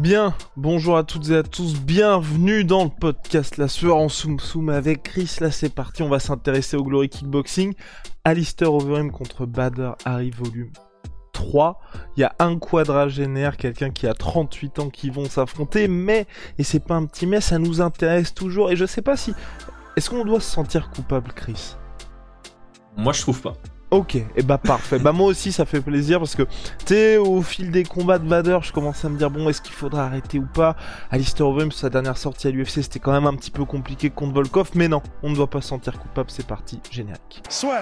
Bien, bonjour à toutes et à tous, bienvenue dans le podcast La Sueur en Soum Soum avec Chris. Là c'est parti, on va s'intéresser au Glory Kickboxing. Alistair Overeem contre Bader Harry Volume 3. Il y a un quadragénaire, quelqu'un qui a 38 ans qui vont s'affronter, mais, et c'est pas un petit mais, ça nous intéresse toujours. Et je sais pas si. Est-ce qu'on doit se sentir coupable, Chris? Moi, je trouve pas. Ok, et bah parfait. bah moi aussi ça fait plaisir parce que tu sais au fil des combats de Vader, je commence à me dire bon est-ce qu'il faudra arrêter ou pas? Alistair Overeem sa dernière sortie à l'UFC c'était quand même un petit peu compliqué contre Volkov, mais non, on ne doit pas se sentir coupable. C'est parti, générique. Soit.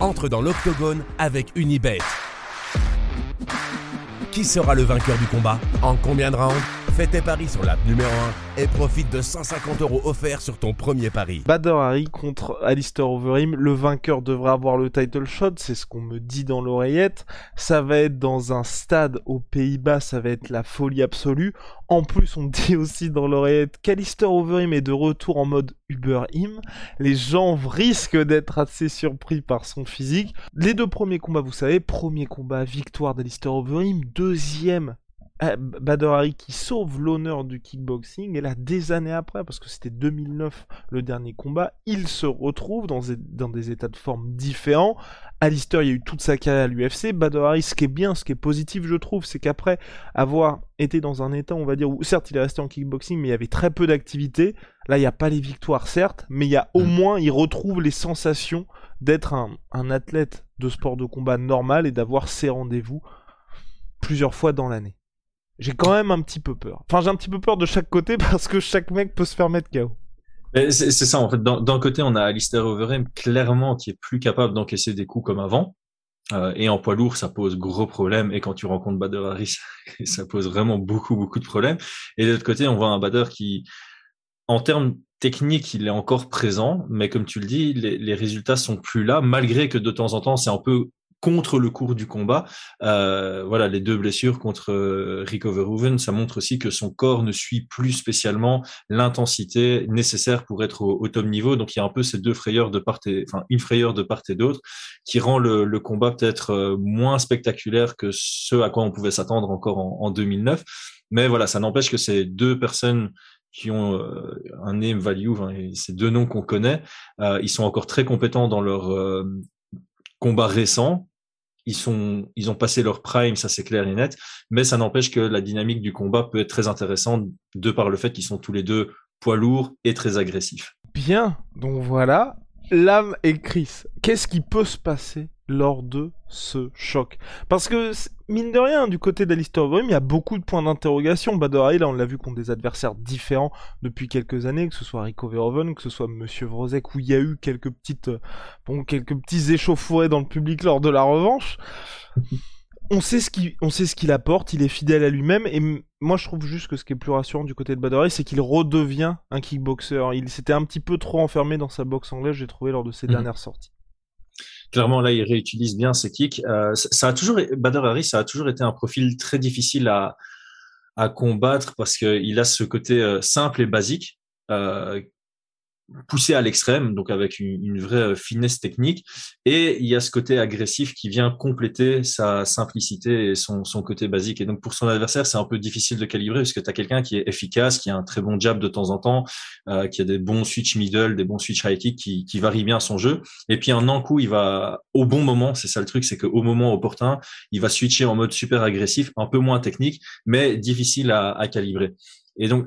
Entre dans l'octogone avec Unibet. Qui sera le vainqueur du combat? En combien de rounds? Fais tes paris sur l'app numéro 1 et profite de 150 euros offerts sur ton premier pari. Bader Harry contre Alistair Overeem. Le vainqueur devra avoir le title shot, c'est ce qu'on me dit dans l'oreillette. Ça va être dans un stade aux Pays-Bas, ça va être la folie absolue. En plus, on dit aussi dans l'oreillette qu'Alistair Overeem est de retour en mode Uber Him. Les gens risquent d'être assez surpris par son physique. Les deux premiers combats, vous savez, premier combat, victoire d'Alistair Overeem, deuxième Bader Hari qui sauve l'honneur du kickboxing et là des années après parce que c'était 2009 le dernier combat il se retrouve dans des, dans des états de forme différents. Alistair il y a eu toute sa carrière à l'UFC Bader Hari ce qui est bien ce qui est positif je trouve c'est qu'après avoir été dans un état on va dire où certes il est resté en kickboxing mais il y avait très peu d'activité. Là il n'y a pas les victoires certes mais il y a au moins il retrouve les sensations d'être un, un athlète de sport de combat normal et d'avoir ses rendez-vous plusieurs fois dans l'année j'ai quand même un petit peu peur. Enfin, j'ai un petit peu peur de chaque côté parce que chaque mec peut se faire mettre KO. C'est ça, en fait. D'un côté, on a Alistair Overeem, clairement, qui est plus capable d'encaisser des coups comme avant. Euh, et en poids lourd, ça pose gros problèmes. Et quand tu rencontres Bader Harris, ça pose vraiment beaucoup, beaucoup de problèmes. Et de l'autre côté, on voit un Bader qui, en termes techniques, il est encore présent. Mais comme tu le dis, les, les résultats sont plus là, malgré que de temps en temps, c'est un peu contre le cours du combat. Euh, voilà, les deux blessures contre euh, Rico Verhoeven, ça montre aussi que son corps ne suit plus spécialement l'intensité nécessaire pour être au, top niveau. Donc il y a un peu ces deux frayeurs de part et, enfin une frayeur de part et d'autre, qui rend le, combat peut-être euh, moins spectaculaire que ce à quoi on pouvait s'attendre encore en, en 2009. Mais voilà, ça n'empêche que ces deux personnes qui ont un name value, ces deux noms qu'on connaît, ils sont encore très compétents dans leur euh, combat récent. Ils ont passé leur prime, ça c'est clair et net. Mais ça n'empêche que la dynamique du combat peut être très intéressante de par le fait qu'ils sont tous les deux poids lourds et très agressifs. Bien, donc voilà. Lame et Chris, qu'est-ce qui peut se passer lors de ce choc Parce que, mine de rien, du côté d'Alistair Overeem, il y a beaucoup de points d'interrogation. Bader Hari, là, on l'a vu contre des adversaires différents depuis quelques années, que ce soit Rico Verhoeven, que ce soit Monsieur Vrozek, où il y a eu quelques petites, euh, bon, quelques petits échauffourées dans le public lors de la revanche. On sait ce qu'il, on sait ce qu'il apporte, il est fidèle à lui-même, et moi je trouve juste que ce qui est plus rassurant du côté de Bader Hari, c'est qu'il redevient un kickboxer. Il s'était un petit peu trop enfermé dans sa boxe anglaise, j'ai trouvé lors de ses Mhm. dernières sorties. Clairement, là, il réutilise bien ses kicks. Euh, ça a toujours, Bader Hari, ça a toujours été un profil très difficile à, à combattre parce qu'il a ce côté euh, simple et basique, euh, poussé à l'extrême, donc avec une, une vraie euh, finesse technique. Et il y a ce côté agressif qui vient compléter sa simplicité et son, son côté basique. Et donc pour son adversaire, c'est un peu difficile de calibrer parce que tu as quelqu'un qui est efficace, qui a un très bon jab de temps en temps, euh, qui a des bons switch middle, des bons switch high kick, qui, qui varie bien son jeu. Et puis un coup, il va au bon moment, c'est ça le truc, c'est qu'au moment opportun, il va switcher en mode super agressif, un peu moins technique, mais difficile à, à calibrer. Et donc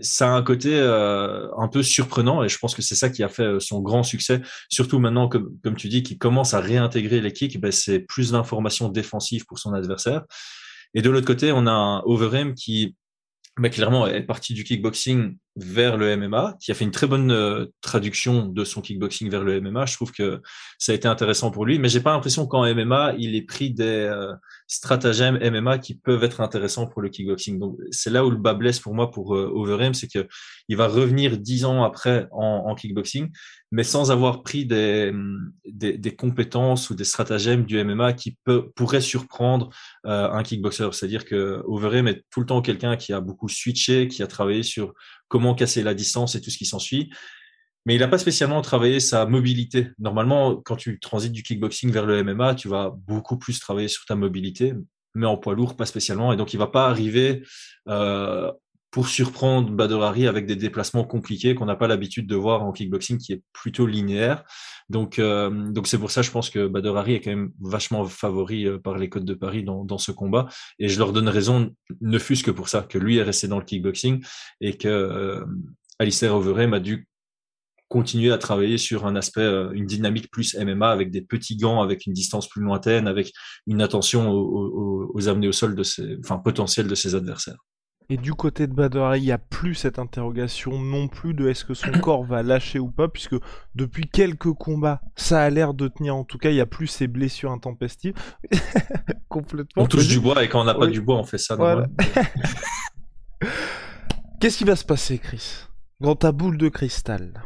ça a un côté euh, un peu surprenant et je pense que c'est ça qui a fait euh, son grand succès. Surtout maintenant, comme, comme tu dis, qu'il commence à réintégrer les kicks, ben, c'est plus d'informations défensives pour son adversaire. Et de l'autre côté, on a un Overeem qui, ben, clairement, est parti du kickboxing vers le MMA, qui a fait une très bonne euh, traduction de son kickboxing vers le MMA. Je trouve que ça a été intéressant pour lui, mais j'ai pas l'impression qu'en MMA, il ait pris des euh, stratagèmes MMA qui peuvent être intéressants pour le kickboxing. Donc c'est là où le bas blesse pour moi pour euh, Overeem, c'est que il va revenir dix ans après en, kickboxing, mais sans avoir pris des, des, des, compétences ou des stratagèmes du MMA qui peut, pourraient surprendre euh, un kickboxer. C'est-à-dire que Overeem est tout le temps quelqu'un qui a beaucoup switché, qui a travaillé sur comment casser la distance et tout ce qui s'ensuit. Mais il n'a pas spécialement travaillé sa mobilité. Normalement, quand tu transites du kickboxing vers le MMA, tu vas beaucoup plus travailler sur ta mobilité, mais en poids lourd, pas spécialement. Et donc, il va pas arriver euh, pour surprendre Badr avec des déplacements compliqués qu'on n'a pas l'habitude de voir en kickboxing, qui est plutôt linéaire. Donc, euh, donc c'est pour ça, je pense que Badr est quand même vachement favori euh, par les codes de Paris dans, dans ce combat. Et je leur donne raison, ne fût-ce que pour ça, que lui est resté dans le kickboxing et que euh, Alistair Overeem a dû continuer à travailler sur un aspect, euh, une dynamique plus MMA avec des petits gants, avec une distance plus lointaine, avec une attention aux, aux, amenés au sol de ses, enfin potentiels de ses adversaires. Et du côté de Badr, il n'y a plus cette interrogation non plus de est-ce que son corps va lâcher ou pas, puisque depuis quelques combats, ça a l'air de tenir. En tout cas, il n'y a plus ces blessures intempestives. Complètement. On touche du bois et quand on n'a pas du bois, on fait ça. Qu'est-ce qui va se passer, Chris? Dans ta boule de cristal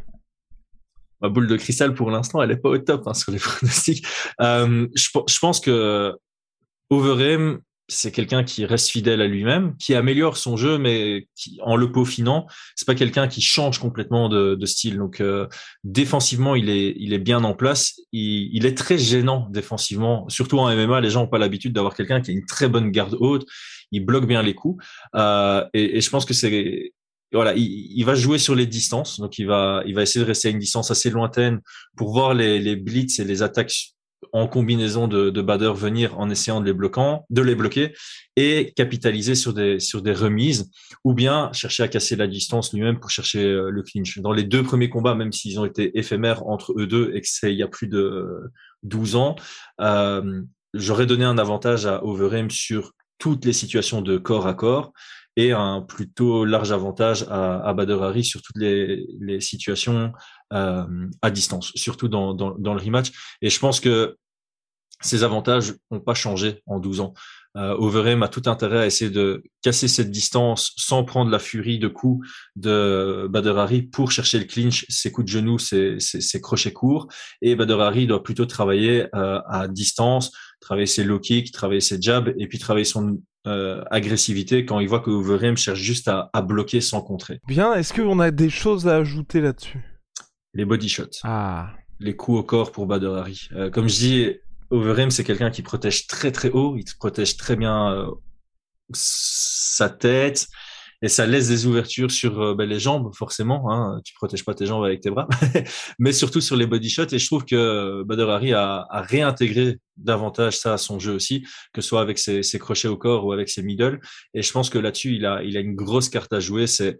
ma boule de cristal pour l'instant, elle est pas au top hein, sur les pronostics. Euh, je, je, pense que Overeem, c'est quelqu'un qui reste fidèle à lui-même, qui améliore son jeu, mais qui, en le peaufinant, c'est pas quelqu'un qui change complètement de, de style. Donc euh, défensivement, il est, il est bien en place. Il, il, est très gênant défensivement, surtout en MMA. Les gens ont pas l'habitude d'avoir quelqu'un qui a une très bonne garde haute. Il bloque bien les coups, euh, et, et, je pense que c'est voilà, il, il, va jouer sur les distances, donc il va, il va essayer de rester à une distance assez lointaine pour voir les, les blitz et les attaques en combinaison de, de Bader venir en essayant de les bloquant, de les bloquer et capitaliser sur des sur des remises ou bien chercher à casser la distance lui-même pour chercher euh, le clinch. Dans les deux premiers combats, même s'ils ont été éphémères entre eux deux et que c'est il y a plus de 12 ans, euh, j'aurais donné un avantage à Overeem sur toutes les situations de corps à corps et un plutôt large avantage à, à Bader sur toutes les, les situations euh, à distance, surtout dans, dans, dans, le rematch. Et je pense que ces avantages n'ont pas changé en 12 ans. Euh, Overeem a tout intérêt à essayer de casser cette distance sans prendre la furie de coups de Bader pour chercher le clinch, ses coups de genoux, ses, ses, ses crochets courts. Et Bader doit plutôt travailler euh, à distance, travailler ses low kicks, travailler ses jabs et puis travailler son euh, agressivité quand il voit que Overeem cherche juste à, à, bloquer sans contrer. Bien, est-ce qu'on a des choses à ajouter là-dessus? Les body shots. Ah. Les coups au corps pour Bader Euh, comme je dis, Overeem, c'est quelqu'un qui protège très très haut, il protège très bien euh, sa tête et ça laisse des ouvertures sur euh, ben, les jambes forcément. Hein, tu protèges pas tes jambes avec tes bras, mais surtout sur les body shots. Et je trouve que Badr Hari a, réintégré davantage ça à son jeu aussi, que ce soit avec ses, crochets au corps ou avec ses middle. Et je pense que là-dessus, il a, une grosse carte à jouer. C'est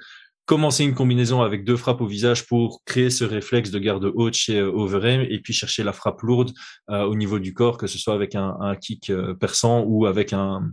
commencer une combinaison avec deux frappes au visage pour créer ce réflexe de garde haute chez euh, Overeem et puis chercher la frappe lourde euh, au niveau du corps, que ce soit avec un, un kick euh, perçant ou avec un.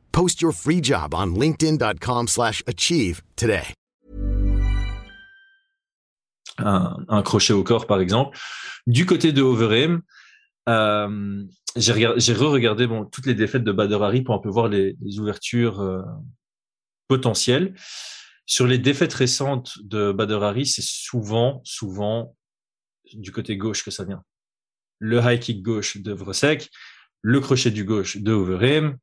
Post your free job on linkedin.com/achieve today. Un, crochet au corps par exemple. Du côté de Overeem, euh, j'ai re-regardé toutes les défaites de Badr Hari pour un peu voir les, ouvertures euh, potentielles. Sur les défaites récentes de Badr Hari, c'est souvent, souvent du côté gauche que ça vient. Le high kick gauche de Vrosek, le crochet du gauche de Overeem,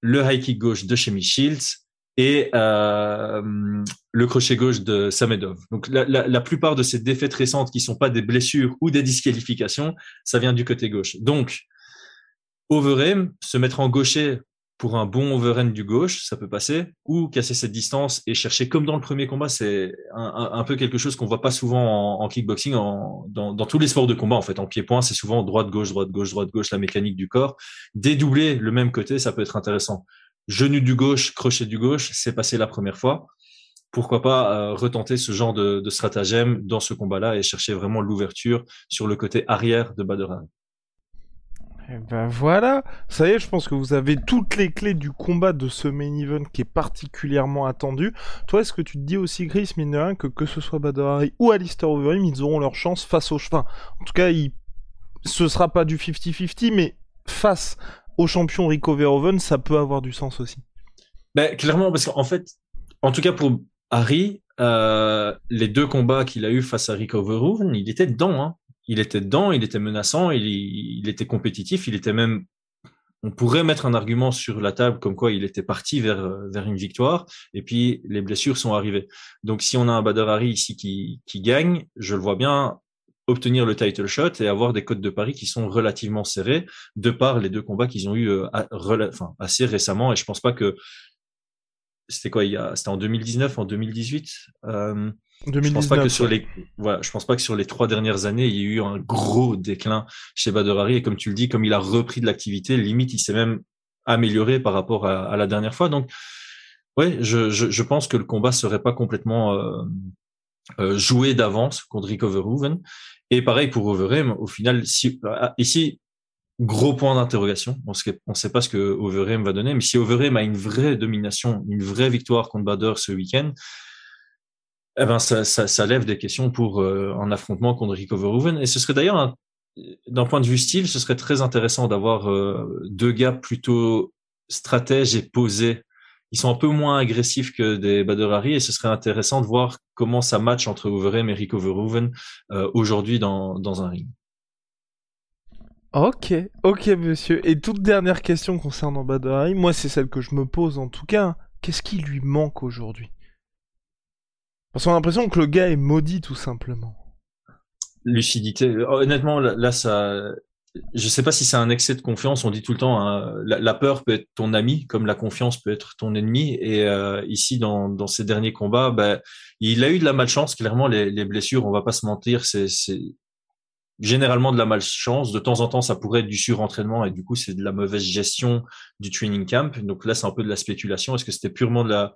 le high kick gauche de Shemi Shields et euh, le crochet gauche de Samedov. Donc la, la, la, plupart de ces défaites récentes qui sont pas des blessures ou des disqualifications, ça vient du côté gauche. Donc Overeem, se mettre en gaucher pour un bon overhand du gauche, ça peut passer, ou casser cette distance et chercher, comme dans le premier combat, c'est un, peu quelque chose qu'on voit pas souvent en, kickboxing, dans, tous les sports de combat en fait. En pied-point, c'est souvent droite-gauche, droite-gauche, droite-gauche, la mécanique du corps. Dédoubler le même côté, ça peut être intéressant. Genou du gauche, crochet du gauche, c'est passé la première fois. Pourquoi pas euh, retenter ce genre de, de stratagème dans ce combat-là et chercher vraiment l'ouverture sur le côté arrière de Baderan. Et eh ben voilà, ça y est, je pense que vous avez toutes les clés du combat de ce main event qui est particulièrement attendu. Toi, est-ce que tu te dis aussi, Chris, mine de rien, que que ce soit Badr ou Alistair Overeem, ils auront leur chance face au cheval. En tout cas, il... ce sera pas du 50-50, mais face au champion Rico Verhoeven, ça peut avoir du sens aussi. Ben, clairement, parce qu'en fait, en tout cas pour Harry, euh, les deux combats qu'il a eu face à Rico Verhoeven, il était dedans. Hein il était dedans, il était menaçant, il, était compétitif, il était même on pourrait mettre un argument sur la table comme quoi il était parti vers, une victoire et puis les blessures sont arrivées. Donc si on a un Badr Hari ici qui, gagne, je le vois bien obtenir le title shot et avoir des codes de paris qui sont relativement serrés de par les deux combats qu'ils ont eu euh, assez récemment et je pense pas que c'était quoi il y a c'était en 2019 en 2018 euh, je pense pas que sur les, voilà, je pense pas que sur les trois dernières années, il y a eu un gros déclin chez Bader Et comme tu le dis, comme il a repris de l'activité, limite, il s'est même amélioré par rapport à, la dernière fois. Donc, ouais, je, je, je, pense que le combat serait pas complètement euh, euh joué d'avance contre Rick Overhoeven. Et pareil pour Overeem. Au final, si, ah, ici, gros point d'interrogation. On ne sait pas ce que Overeem va donner, mais si Overeem a une vraie domination, une vraie victoire contre Bader ce week-end, eh ben ça, ça, ça, lève des questions pour euh, un affrontement contre Rico Verhoeven. Et ce serait d'ailleurs, d'un point de vue style, ce serait très intéressant d'avoir euh, deux gars plutôt stratèges et posés. Ils sont un peu moins agressifs que des Bader et ce serait intéressant de voir comment ça match entre Overeem et Rico Verhoeven euh, aujourd'hui dans, dans un ring. Ok, ok monsieur. Et toute dernière question concernant Bader moi c'est celle que je me pose en tout cas. Qu'est-ce qui lui manque aujourd'hui? Parce qu'on a l'impression que le gars est maudit tout simplement. Lucidité. Honnêtement, là, ça, je sais pas si c'est un excès de confiance. On dit tout le temps, hein, la, peur peut être ton ami, comme la confiance peut être ton ennemi. Et euh, ici, dans, dans ces derniers combats, ben, il a eu de la malchance. Clairement, les, les blessures, on va pas se mentir, c'est généralement de la malchance. De temps en temps, ça pourrait être du surentraînement et du coup, c'est de la mauvaise gestion du training camp. Donc là, c'est un peu de la spéculation. Est-ce que c'était purement de la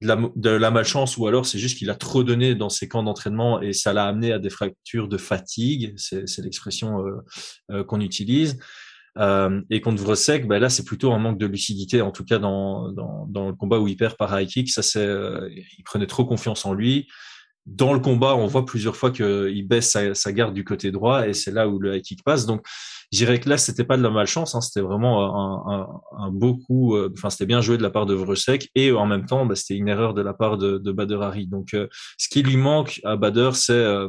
de la, malchance ou alors c'est juste qu'il a trop donné dans ses camps d'entraînement et ça l'a amené à des fractures de fatigue, c'est l'expression euh, euh, qu'on utilise. Euh, et contre Vresek, ben là c'est plutôt un manque de lucidité, en tout cas dans, dans, dans le combat où il perd par high kick, ça c'est, il prenait trop confiance en lui. Dans le combat, on voit plusieurs fois qu'il baisse sa, sa, garde du côté droit et c'est là où le high kick passe. Donc je dirais que là, c'était pas de la malchance, hein, c'était vraiment un, un, un beau coup. Euh, enfin, c'était bien joué de la part de Vrusek et en même temps, bah, c'était une erreur de la part de, de Bader Hari. Donc, euh, ce qui lui manque à Bader, c'est euh,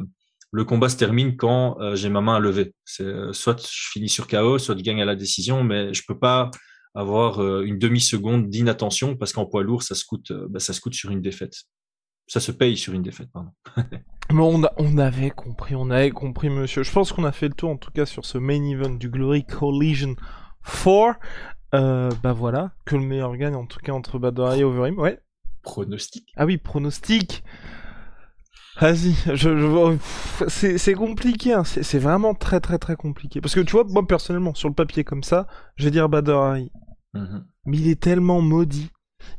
le combat se termine quand j'ai ma main à lever. C'est soit je finis sur KO, soit je gagne à la décision, mais je peux pas avoir une demi seconde d'inattention parce qu'en poids lourd, ça se coûte, bah, ça se coûte sur une défaite ça se paye sur une défaite, pardon. Mais on, on avait compris, on avait compris, monsieur. Je pense qu'on a fait le tour, en tout cas, sur ce main event du Glory Collision 4. Euh, bah voilà, que le meilleur gagne, en tout cas, entre Badr et Overeem. Ouais. Pronostic. Ah oui, pronostic. Vas-y, je, je c'est compliqué, hein. c'est vraiment très très très compliqué. Parce que tu vois, moi personnellement, sur le papier comme ça, je vais dire Badr mm Mais il est tellement maudit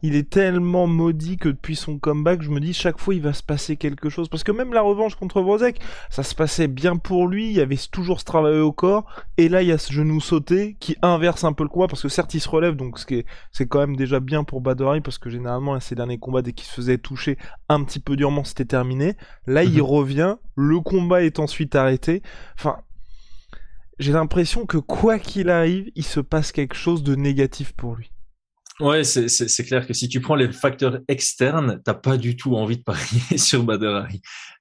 il est tellement maudit que depuis son comeback, je me dis chaque fois il va se passer quelque chose. Parce que même la revanche contre Vrozek, ça se passait bien pour lui, il y avait toujours ce travail au corps, et là il y a ce genou sauté qui inverse un peu le combat, parce que certes il se relève, donc c'est quand même déjà bien pour Badori, parce que généralement ces derniers combats, dès qu'il se faisait toucher un petit peu durement, c'était terminé. Là il mhm. revient, le combat est ensuite arrêté. Enfin, j'ai l'impression que quoi qu'il arrive, il se passe quelque chose de négatif pour lui. Ouais, c'est clair que si tu prends les facteurs externes, t'as pas du tout envie de parier sur Bader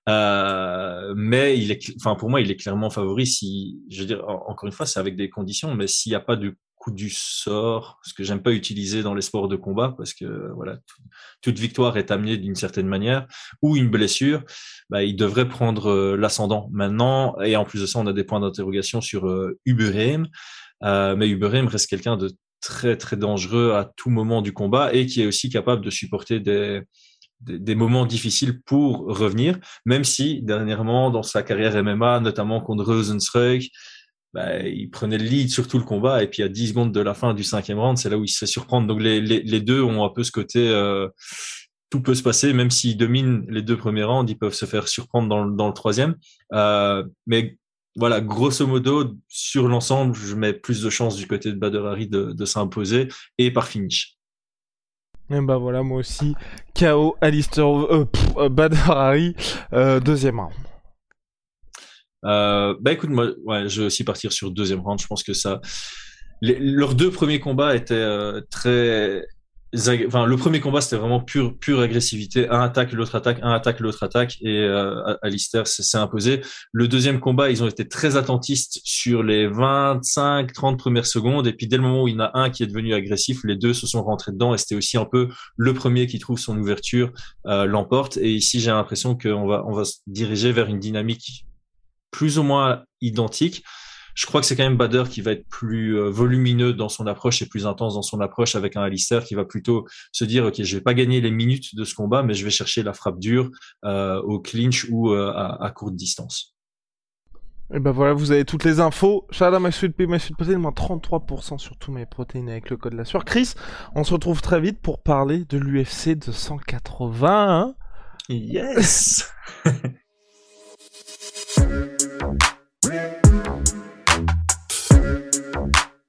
Euh, mais il est, enfin pour moi, il est clairement favori. Si, je veux dire, encore une fois, c'est avec des conditions, mais s'il n'y a pas de coup du sort, ce que j'aime pas utiliser dans les sports de combat, parce que voilà, toute victoire est amenée d'une certaine manière, ou une blessure, bah, il devrait prendre euh, l'ascendant maintenant. Et en plus de ça, on a des points d'interrogation sur euh, Uberheim. Euh, mais Uberheim reste quelqu'un de très très dangereux à tout moment du combat et qui est aussi capable de supporter des, des, moments difficiles pour revenir, même si dernièrement dans sa carrière MMA, notamment contre Rosenstruck, bah, il prenait le lead sur tout le combat et puis à 10 secondes de la fin du cinquième round, c'est là où il se fait surprendre. Donc les, les, les deux ont un peu ce côté euh, tout peut se passer, même s'ils dominent les deux premiers rounds, ils peuvent se faire surprendre dans, dans le troisième. Euh, mais voilà, grosso modo, sur l'ensemble, je mets plus de chances du côté de Bader de, de s'imposer et par finish. Et bah voilà, moi aussi, KO, Alistair, euh, euh Badr euh, deuxième round. Euh, bah écoute, moi, ouais, je vais aussi partir sur deuxième round. Je pense que ça, leurs deux premiers combats étaient euh, très le premier combat, c'était vraiment pure, pure agressivité. Un attaque, l'autre attaque, un attaque, l'autre attaque. Et euh, Alistair s'est imposé. Le deuxième combat, ils ont été très attentistes sur les 25, 30 premières secondes. Et puis, dès le moment où il y en a un qui est devenu agressif, les deux se sont rentrés dedans. Et c'était aussi un peu le premier qui trouve son ouverture euh, l'emporte. Et ici, j'ai l'impression qu'on va, on va se diriger vers une dynamique plus ou moins identique. Je crois que c'est quand même Bader qui va être plus euh, volumineux dans son approche et plus intense dans son approche avec un Alistair qui va plutôt se dire ok je vais pas gagner les minutes de ce combat mais je vais chercher la frappe dure euh, au clinch ou euh, à, courte distance. Et ben voilà, vous avez toutes les infos. Shada MySweetPea, MySweetProtein, moins 33% sur tous mes protéines avec le code la sueur. Chris, on se retrouve très vite pour parler de l'UFC 280. Hein yes